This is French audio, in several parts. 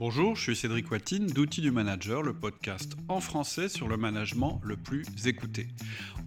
Bonjour, je suis Cédric Watine d'Outils du Manager, le podcast en français sur le management le plus écouté.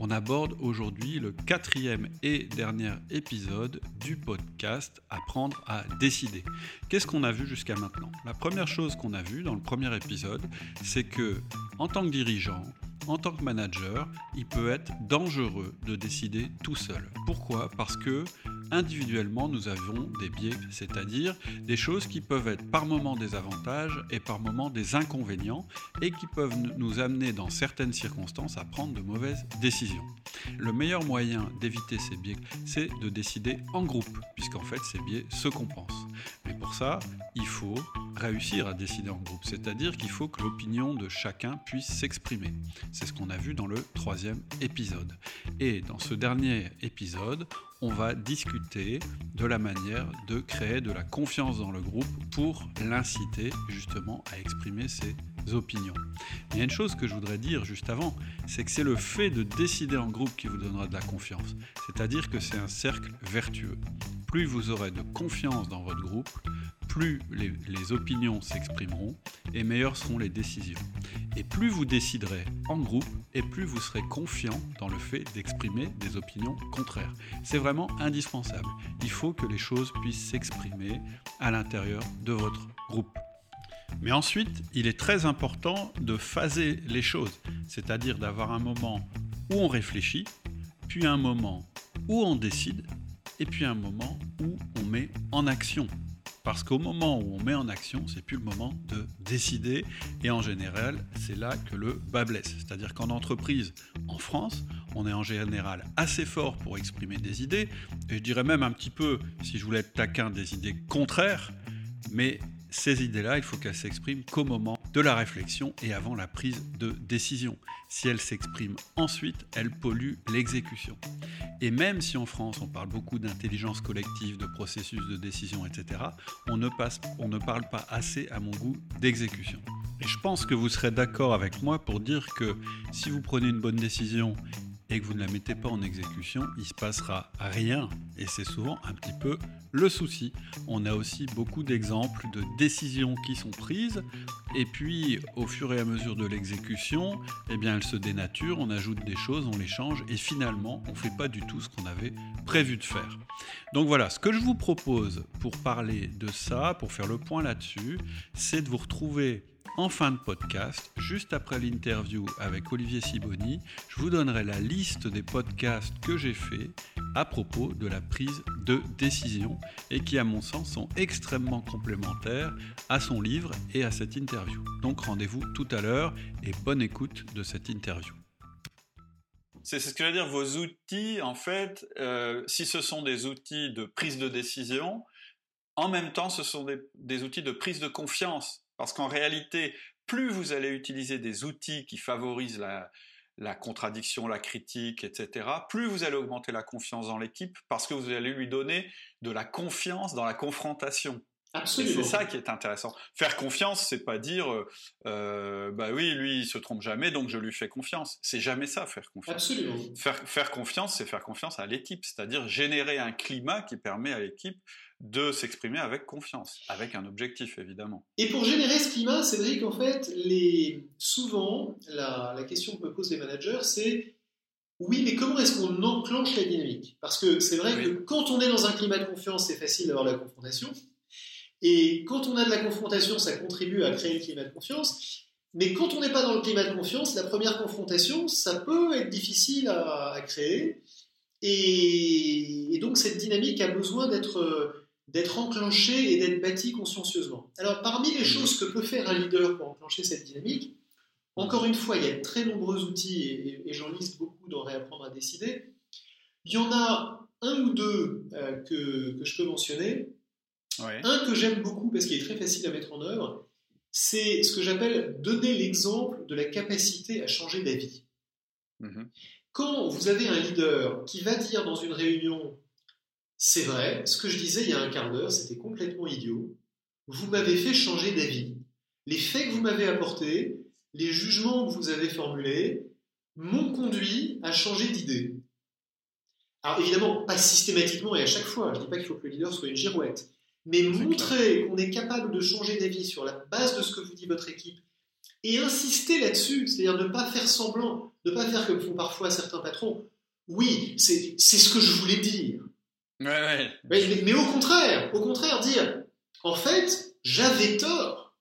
On aborde aujourd'hui le quatrième et dernier épisode du podcast Apprendre à décider. Qu'est-ce qu'on a vu jusqu'à maintenant? La première chose qu'on a vue dans le premier épisode, c'est que en tant que dirigeant, en tant que manager, il peut être dangereux de décider tout seul. Pourquoi? Parce que individuellement, nous avons des biais, c'est-à-dire des choses qui peuvent être par moments des avantages et par moments des inconvénients et qui peuvent nous amener dans certaines circonstances à prendre de mauvaises décisions. Le meilleur moyen d'éviter ces biais, c'est de décider en groupe, puisqu'en fait ces biais se compensent. Mais pour ça, il faut réussir à décider en groupe, c'est-à-dire qu'il faut que l'opinion de chacun puisse s'exprimer. C'est ce qu'on a vu dans le troisième épisode. Et dans ce dernier épisode, on va discuter de la manière de créer de la confiance dans le groupe pour l'inciter justement à exprimer ses opinions. Il y a une chose que je voudrais dire juste avant, c'est que c'est le fait de décider en groupe qui vous donnera de la confiance. C'est-à-dire que c'est un cercle vertueux. Plus vous aurez de confiance dans votre groupe, plus les, opinions s'exprimeront et meilleures seront les décisions. Et plus vous déciderez en groupe et plus vous serez confiant dans le fait d'exprimer des opinions contraires. C'est vraiment indispensable. Il faut que les choses puissent s'exprimer à l'intérieur de votre groupe. Mais ensuite, il est très important de phaser les choses, c'est-à-dire d'avoir un moment où on réfléchit, puis un moment où on décide, et puis un moment où on met en action parce qu'au moment où on met en action, c'est plus le moment de décider. Et en général, c'est là que le bas blesse. C'est-à-dire qu'en entreprise, en France, on est en général assez fort pour exprimer des idées. Et je dirais même un petit peu, si je voulais être taquin, des idées contraires. Mais ces idées-là, il faut qu'elles s'expriment qu'au moment de la réflexion et avant la prise de décision. Si elles s'expriment ensuite, elles polluent l'exécution. Et même si en France on parle beaucoup d'intelligence collective, de processus de décision, etc., on ne, passe, on ne parle pas assez, à mon goût, d'exécution. Et je pense que vous serez d'accord avec moi pour dire que si vous prenez une bonne décision et que vous ne la mettez pas en exécution, il se passera rien. Et c'est souvent un petit peu le souci. On a aussi beaucoup d'exemples de décisions qui sont prises et puis au fur et à mesure de l'exécution, eh bien elles se dénaturent, on ajoute des choses, on les change et finalement on ne fait pas du tout ce qu'on avait prévu de faire. Donc voilà, ce que je vous propose pour parler de ça, pour faire le point là-dessus, c'est de vous retrouver en fin de podcast, juste après l'interview avec Olivier Siboni, je vous donnerai la liste des podcasts que j'ai faits à propos de la prise de décision et qui, à mon sens, sont extrêmement complémentaires à son livre et à cette interview. Donc rendez-vous tout à l'heure et bonne écoute de cette interview. C'est ce que je veux dire, vos outils, en fait, euh, si ce sont des outils de prise de décision, en même temps, ce sont des outils de prise de confiance parce qu'en réalité, plus vous allez utiliser des outils qui favorisent la, contradiction, la critique, etc., plus vous allez augmenter la confiance dans l'équipe parce que vous allez lui donner de la confiance dans la confrontation. Absolument. C'est ça qui est intéressant. Faire confiance, c'est pas dire, euh, euh, bah oui, lui, il se trompe jamais, donc je lui fais confiance. C'est jamais ça, faire confiance. Absolument. Faire, faire confiance, c'est faire confiance à l'équipe, c'est-à-dire générer un climat qui permet à l'équipe de s'exprimer avec confiance, avec un objectif évidemment. Et pour générer ce climat, Cédric, en fait, les... souvent, la, question que me posent les managers, c'est oui, mais comment est-ce qu'on enclenche la dynamique? Parce que c'est vrai que quand on est dans un climat de confiance, c'est facile d'avoir la confrontation. Et quand on a de la confrontation, ça contribue à créer le climat de confiance. Mais quand on n'est pas dans le climat de confiance, la première confrontation, ça peut être difficile à, créer. Et, et, donc cette dynamique a besoin d'être d'être enclenché et d'être bâti consciencieusement. Alors, parmi les choses que peut faire un leader pour enclencher cette dynamique, encore une fois, il y a de très nombreux outils, et, j'en liste beaucoup dans Réapprendre à décider. Il y en a un ou deux euh, que, que, je peux mentionner. Un que j'aime beaucoup parce qu'il est très facile à mettre en œuvre, c'est ce que j'appelle donner l'exemple de la capacité à changer d'avis. Mhm. Quand vous avez un leader qui va dire dans une réunion c'est vrai, ce que je disais il y a un quart d'heure, c'était complètement idiot. Vous m'avez fait changer d'avis. Les faits que vous m'avez apportés, les jugements que vous avez formulés, m'ont conduit à changer d'idée. Alors évidemment, pas systématiquement et à chaque fois. Je ne dis pas qu'il faut que le leader soit une girouette. Mais montrer qu'on est capable de changer d'avis sur la base de ce que vous dit votre équipe et insister là-dessus, c'est-à-dire ne pas faire semblant, ne pas faire comme font parfois certains patrons. Oui, c'est ce que je voulais dire. Ouais, Mais, mais, au contraire, au contraire, dire, en fait, j'avais tort.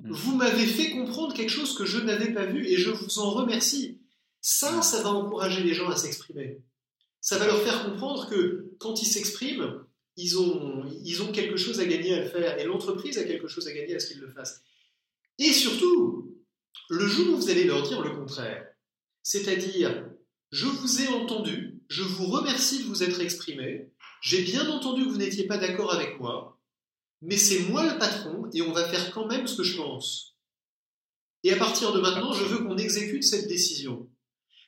Hmm. Vous m'avez fait comprendre quelque chose que je n'avais pas vu et je vous en remercie. Ça, hmm. ça va encourager les gens à s'exprimer. Ça va leur faire comprendre que quand ils s'expriment, ils ont, ils ont quelque chose à gagner à le faire et l'entreprise a quelque chose à gagner à ce qu'ils le fassent. Et surtout, le jour où vous allez leur dire le contraire, c'est-à-dire, je vous ai entendu, je vous remercie de vous être exprimé, j'ai bien entendu que vous n'étiez pas d'accord avec moi, mais c'est moi le patron et on va faire quand même ce que je pense. Et à partir de maintenant, je veux qu'on exécute cette décision.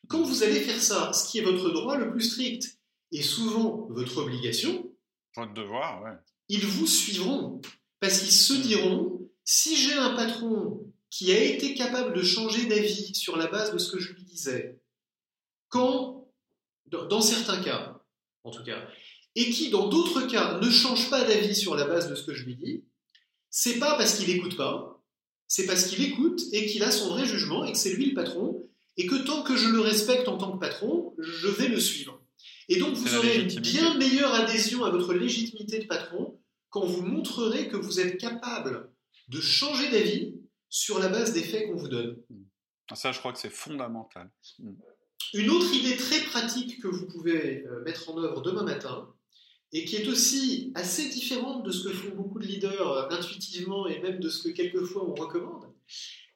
Quand vous allez faire ça, ce qui est votre droit le plus strict, et souvent votre obligation, votre devoir, ouais. ils vous suivront. Parce qu'ils se diront, si j'ai un patron qui a été capable de changer d'avis sur la base de ce que je lui disais, quand, dans certains cas, en tout cas, et qui, dans d'autres cas, ne change pas d'avis sur la base de ce que je lui dis, c'est pas parce qu'il n'écoute pas, c'est parce qu'il écoute et qu'il a son vrai jugement et que c'est lui le patron, et que tant que je le respecte en tant que patron, je vais le suivre. Et donc vous aurez une bien meilleure adhésion à votre légitimité de patron quand vous montrerez que vous êtes capable de changer d'avis sur la base des faits qu'on vous donne. Ça, je crois que c'est fondamental. Une autre idée très pratique que vous pouvez euh, mettre en œuvre demain matin, et qui est aussi assez différente de ce que font beaucoup de leaders euh, intuitivement et même de ce que quelquefois on recommande,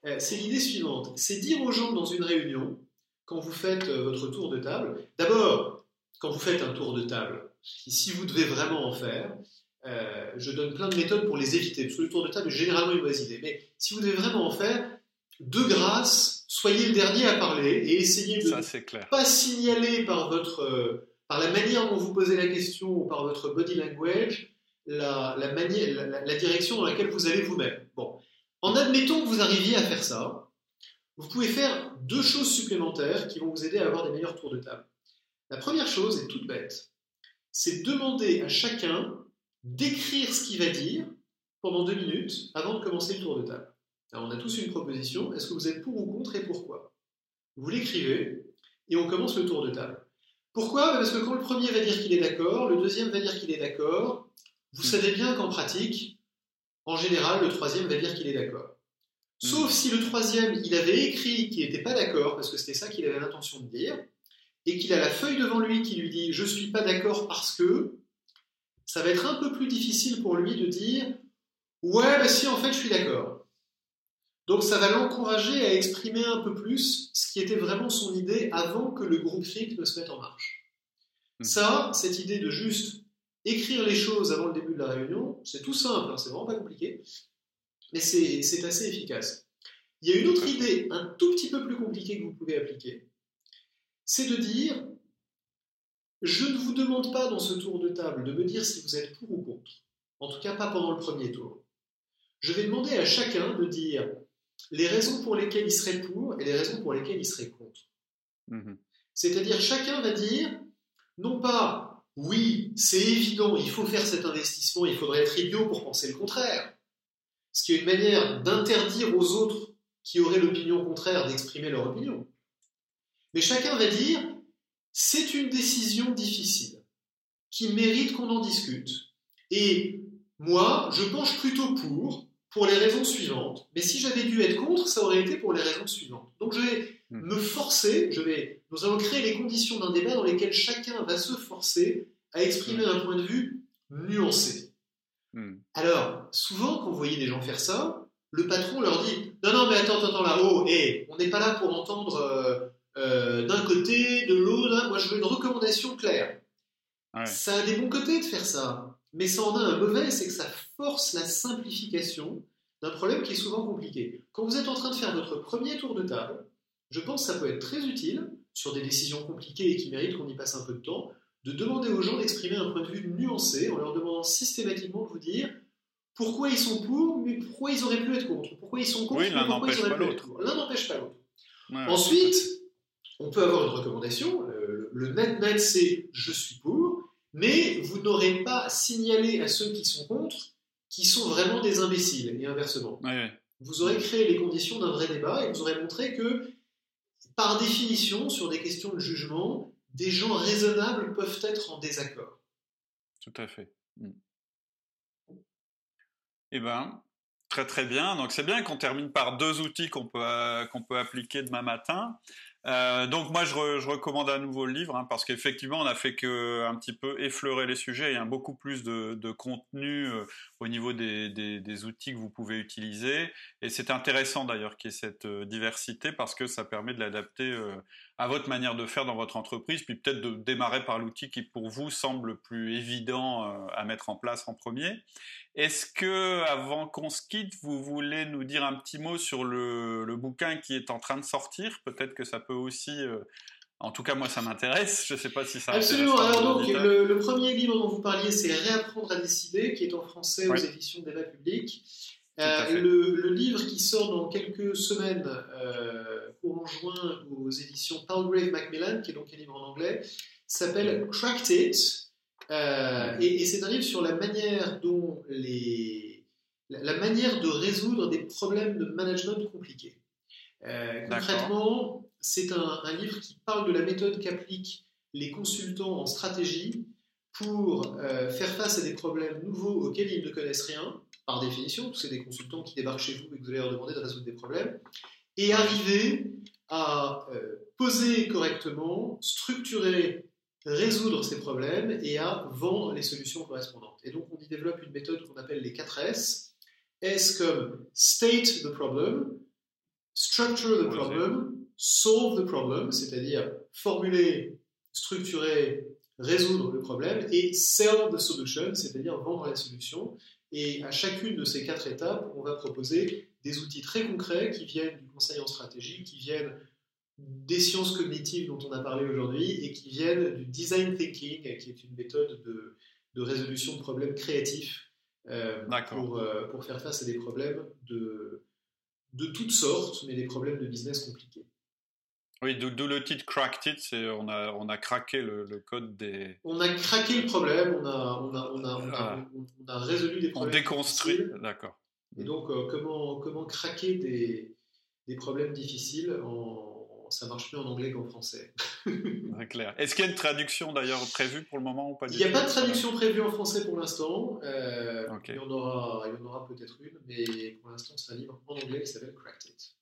euh, c'est l'idée suivante. C'est dire aux gens dans une réunion, quand vous faites votre tour de table, d'abord, quand vous faites un tour de table, si vous devez vraiment en faire, je donne plein de méthodes pour les éviter, parce que le tour de table est généralement une mauvaise idée, mais si vous devez vraiment en faire, de grâce, soyez le dernier à parler et essayez de ne pas signaler par votre par la manière dont vous posez la question ou par votre body language, la, direction dans laquelle vous allez vous-même. Bon. En admettant que vous arriviez à faire ça, vous pouvez faire deux choses supplémentaires qui vont vous aider à avoir des meilleurs tours de table. La première chose est toute bête. C'est demander à chacun d'écrire ce qu'il va dire pendant deux minutes avant de commencer le tour de table. Alors on a tous une proposition. Est-ce que vous êtes pour ou contre et pourquoi? Vous l'écrivez et on commence le tour de table. Pourquoi? Parce que quand le premier va dire qu'il est d'accord, le deuxième va dire qu'il est d'accord, vous hmm. savez bien qu'en pratique, en général, le troisième va dire qu'il est d'accord. Hmm. Sauf si le troisième, il avait écrit qu'il n'était pas d'accord, parce que c'était ça qu'il avait l'intention de dire, et qu'il a la feuille devant lui qui lui dit « je ne suis pas d'accord parce que », ça va être un peu plus difficile pour lui de dire « ouais, bah si, en fait, je suis d'accord ». Donc ça va l'encourager à exprimer un peu plus ce qui était vraiment son idée avant que le groupe FIC ne se mette en marche. Hmm. Ça, cette idée de juste écrire les choses avant le début de la réunion, c'est tout simple, hein, c'est vraiment pas compliqué, mais c'est assez efficace. Il y a une autre idée un tout petit peu plus compliquée que vous pouvez appliquer, c'est de dire, je ne vous demande pas dans ce tour de table de me dire si vous êtes pour ou contre, en tout cas pas pendant le premier tour. Je vais demander à chacun de dire les raisons pour lesquelles il serait pour et les raisons pour lesquelles il serait contre. Mhm. C'est-à-dire chacun va dire, non pas, oui, c'est évident, il faut faire cet investissement, il faudrait être idiot pour penser le contraire, ce qui est une manière d'interdire aux autres qui auraient l'opinion contraire d'exprimer leur opinion. Mais chacun va dire, c'est une décision difficile, qui mérite qu'on en discute. Et moi, je penche plutôt pour, pour les raisons suivantes. Mais si j'avais dû être contre, ça aurait été pour les raisons suivantes. Donc je vais hmm. me forcer, je vais, nous allons créer les conditions d'un débat dans lesquelles chacun va se forcer à exprimer hmm. un point de vue nuancé. Hmm. Alors, souvent, quand vous voyez des gens faire ça, le patron leur dit Non, non, mais attends, attends, là, oh, hé, on n'est pas là pour entendre euh, euh, d'un côté, de l'autre. Moi, je veux une recommandation claire. Ça a des bons côtés de faire ça. Mais ça en a un mauvais, c'est que ça force la simplification d'un problème qui est souvent compliqué. Quand vous êtes en train de faire votre premier tour de table, je pense que ça peut être très utile, sur des décisions compliquées et qui méritent qu'on y passe un peu de temps, de demander aux gens d'exprimer un point de vue nuancé en leur demandant systématiquement de vous dire pourquoi ils sont pour, mais pourquoi ils auraient pu être contre. Pourquoi ils sont contre, pourquoi ils auraient pu être L'un n'empêche pas l'autre. Ensuite, on peut avoir une recommandation. Euh, le net-net, c'est je suis pour. Mais vous n'aurez pas signalé à ceux qui sont contre qui sont vraiment des imbéciles, et inversement. Vous aurez créé les conditions d'un vrai débat et vous aurez montré que, par définition, sur des questions de jugement, des gens raisonnables peuvent être en désaccord. Tout à fait. Hmm. Eh bien, très très bien. Donc c'est bien qu'on termine par deux outils qu'on peut, euh, qu'on peut appliquer demain matin. Euh, donc moi je, recommande à nouveau le livre hein, parce qu'effectivement on a fait que un petit peu effleurer les sujets. Y a beaucoup plus de, contenu euh, au niveau des, outils que vous pouvez utiliser et c'est intéressant d'ailleurs qu'il y ait cette euh, diversité parce que ça permet de l'adapter à votre manière de faire dans votre entreprise puis peut-être de démarrer par l'outil qui pour vous semble le plus évident à mettre en place en premier. Est-ce que avant qu'on se quitte vous voulez nous dire un petit mot sur le, le bouquin qui est en train de sortir? Peut-être que ça peut aussi. Euh, en tout cas, moi, ça m'intéresse. Je ne sais pas si ça. Absolument. Alors donc, le, premier livre dont vous parliez, c'est Réapprendre à décider, qui est en français aux éditions d'Eva Public. Euh, le, livre qui sort dans quelques semaines, euh, aux éditions Palgrave Macmillan, qui est donc un livre en anglais, s'appelle Cracked It. Euh, et, et c'est un livre sur la manière dont les, la manière de résoudre des problèmes de management compliqués. Euh, concrètement, c'est un, livre qui parle de la méthode qu'appliquent les consultants en stratégie pour euh, faire face à des problèmes nouveaux auxquels ils ne connaissent rien, par définition, c'est des consultants qui débarquent chez vous et que vous allez leur demander de résoudre des problèmes, et arriver à euh, poser correctement, structurer, résoudre ces problèmes et à vendre les solutions correspondantes. Et donc on y développe une méthode qu'on appelle les 4 S. S comme state the problem, structure the problem, solve the problem, c'est-à-dire formuler, structurer, résoudre le problème, et sell the solution, c'est-à-dire vendre la solution. Et à chacune de ces quatre étapes, on va proposer des outils très concrets qui viennent du conseil en stratégie, qui viennent des sciences cognitives dont on a parlé aujourd'hui et qui viennent du design thinking, qui est une méthode de, de résolution de problèmes créatifs euh, pour, euh, pour, faire face à des problèmes de, de toutes sortes, mais des problèmes de business compliqués. Oui, d'où le titre Cracked It, c'est on a, on a craqué le, code des... On a craqué le problème, on a, on a, on a, on a, on a résolu des problèmes. On déconstruit, d'accord. Et donc, euh, comment, comment craquer des, des problèmes difficiles en, ça marche mieux en anglais qu'en français. Très clair. Est-ce qu'il y a une traduction d'ailleurs prévue pour le moment ou pas Il n'y a pas de traduction prévue en français pour l'instant. Euh, il y en aura, aura peut-être une, mais pour l'instant, c'est un livre en anglais qui s'appelle Cracked It.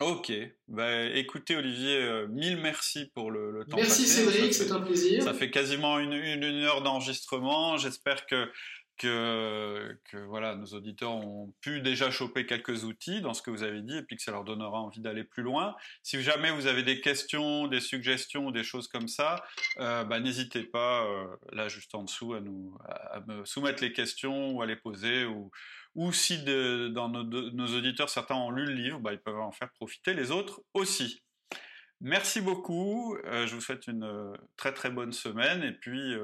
Ok, bah, écoutez Olivier, euh, mille merci pour le, le temps. Merci Cédric, c'est un plaisir. Ça fait quasiment une, une heure d'enregistrement. J'espère que que, que, voilà, nos auditeurs ont pu déjà choper quelques outils dans ce que vous avez dit et puis que ça leur donnera envie d'aller plus loin. Si jamais vous avez des questions, des suggestions, des choses comme ça, euh, bah, n'hésitez pas, euh, là juste en dessous, à, nous, à, me soumettre les questions ou à les poser. Ou, ou si dans nos, auditeurs, certains ont lu le livre, bah, ils peuvent en faire profiter les autres aussi. Merci beaucoup, euh, je vous souhaite une très très bonne semaine et puis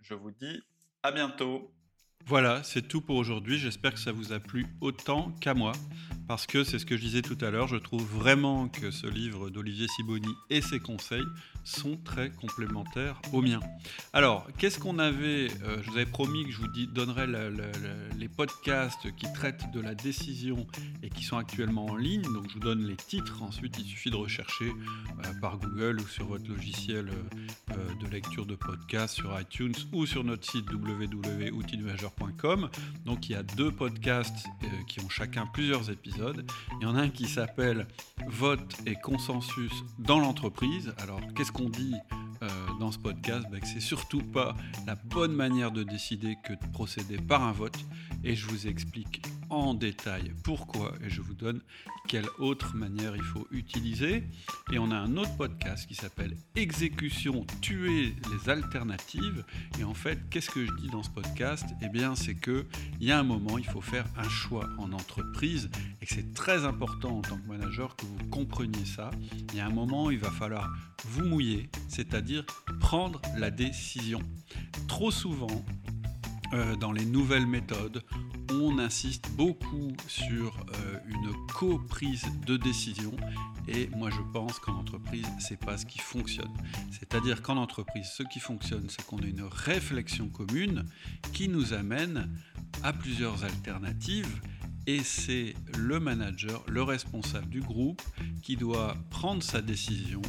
je vous dis à bientôt. Voilà, c'est tout pour aujourd'hui. J'espère que ça vous a plu autant qu'à moi, parce que c'est ce que je disais tout à l'heure, je trouve vraiment que ce livre d'Olivier Siboni et ses conseils sont très complémentaires aux miens. Alors, qu'est-ce qu'on avait euh, Je vous avais promis que je vous donnerais les podcasts qui traitent de la décision et qui sont actuellement en ligne. Donc, je vous donne les titres. Ensuite, il suffit de rechercher euh, par Google ou sur votre logiciel euh, de lecture de podcasts sur iTunes ou sur notre site www.outildumageur.com. Donc, il y a deux podcasts qui ont chacun plusieurs épisodes. Il y en a un qui s'appelle Vote et consensus dans l'entreprise. Alors, qu'est-ce qu'on dit euh, dans ce podcast bah, que c'est surtout pas la bonne manière de décider que de procéder par un vote. Et je vous explique en détail pourquoi et je vous donne quelle autre manière il faut utiliser. Et on a un autre podcast qui s'appelle Exécution, tuer les alternatives. Et en fait, qu'est-ce que je dis dans ce podcast? Eh bien, c'est que il y a un moment, il faut faire un choix en entreprise et c'est très important en tant que manager que vous compreniez ça. Il y a un moment, il va falloir vous mouiller, c'est-à-dire prendre la décision. Trop souvent, euh, dans les nouvelles méthodes, on insiste beaucoup sur euh, une co-prise de décision et moi je pense qu'en entreprise c'est pas ce qui fonctionne. C'est-à-dire qu'en entreprise ce qui fonctionne c'est qu'on a une réflexion commune qui nous amène à plusieurs alternatives et c'est le manager, le responsable du groupe qui doit prendre sa décision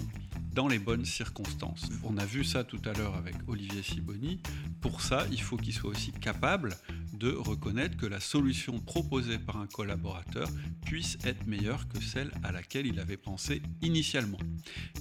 dans les bonnes circonstances. On a vu ça tout à l'heure avec Olivier Siboni. Pour ça, il faut qu'il soit aussi capable de reconnaître que la solution proposée par un collaborateur puisse être meilleure que celle à laquelle il avait pensé initialement.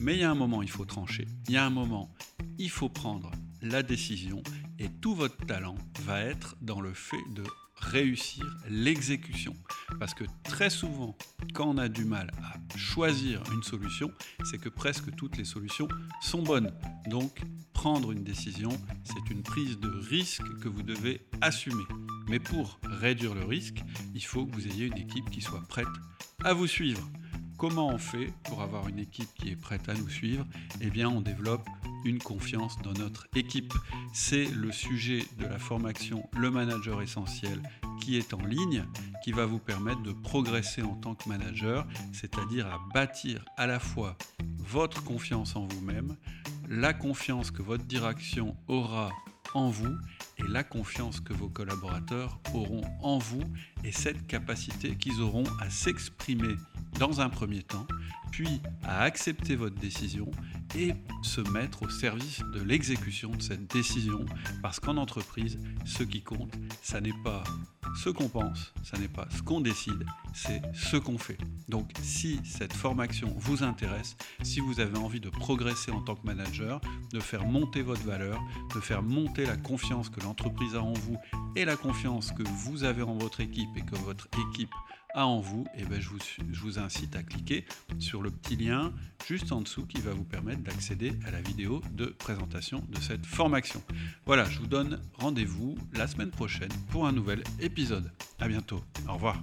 Mais il y a un moment, il faut trancher. Il y a un moment, il faut prendre la décision et tout votre talent va être dans le fait de réussir l'exécution. Parce que très souvent, quand on a du mal à choisir une solution, c'est que presque toutes les solutions sont bonnes. Donc, prendre une décision, c'est une prise de risque que vous devez assumer. Mais pour réduire le risque, il faut que vous ayez une équipe qui soit prête à vous suivre. Comment on fait pour avoir une équipe qui est prête à nous suivre? Eh bien, on développe une confiance dans notre équipe. C'est le sujet de la formation Le Manager Essentiel qui est en ligne, qui va vous permettre de progresser en tant que manager, c'est-à-dire à bâtir à la fois votre confiance en vous-même, la confiance que votre direction aura en vous et la confiance que vos collaborateurs auront en vous et cette capacité qu'ils auront à s'exprimer dans un premier temps, puis à accepter votre décision et se mettre au service de l'exécution de cette décision. Parce qu'en entreprise, ce qui compte, ça n'est pas ce qu'on pense, ça n'est pas ce qu'on décide, c'est ce qu'on fait. Donc si cette formation vous intéresse, si vous avez envie de progresser en tant que manager, de faire monter votre valeur, de faire monter la confiance que l'entreprise a en vous et la confiance que vous avez en votre équipe et que votre équipe a en vous, et eh ben je, vous, je vous incite à cliquer sur le petit lien juste en dessous qui va vous permettre d'accéder à la vidéo de présentation de cette formation. Voilà, je vous donne rendez-vous la semaine prochaine pour un nouvel épisode. À bientôt. Au revoir.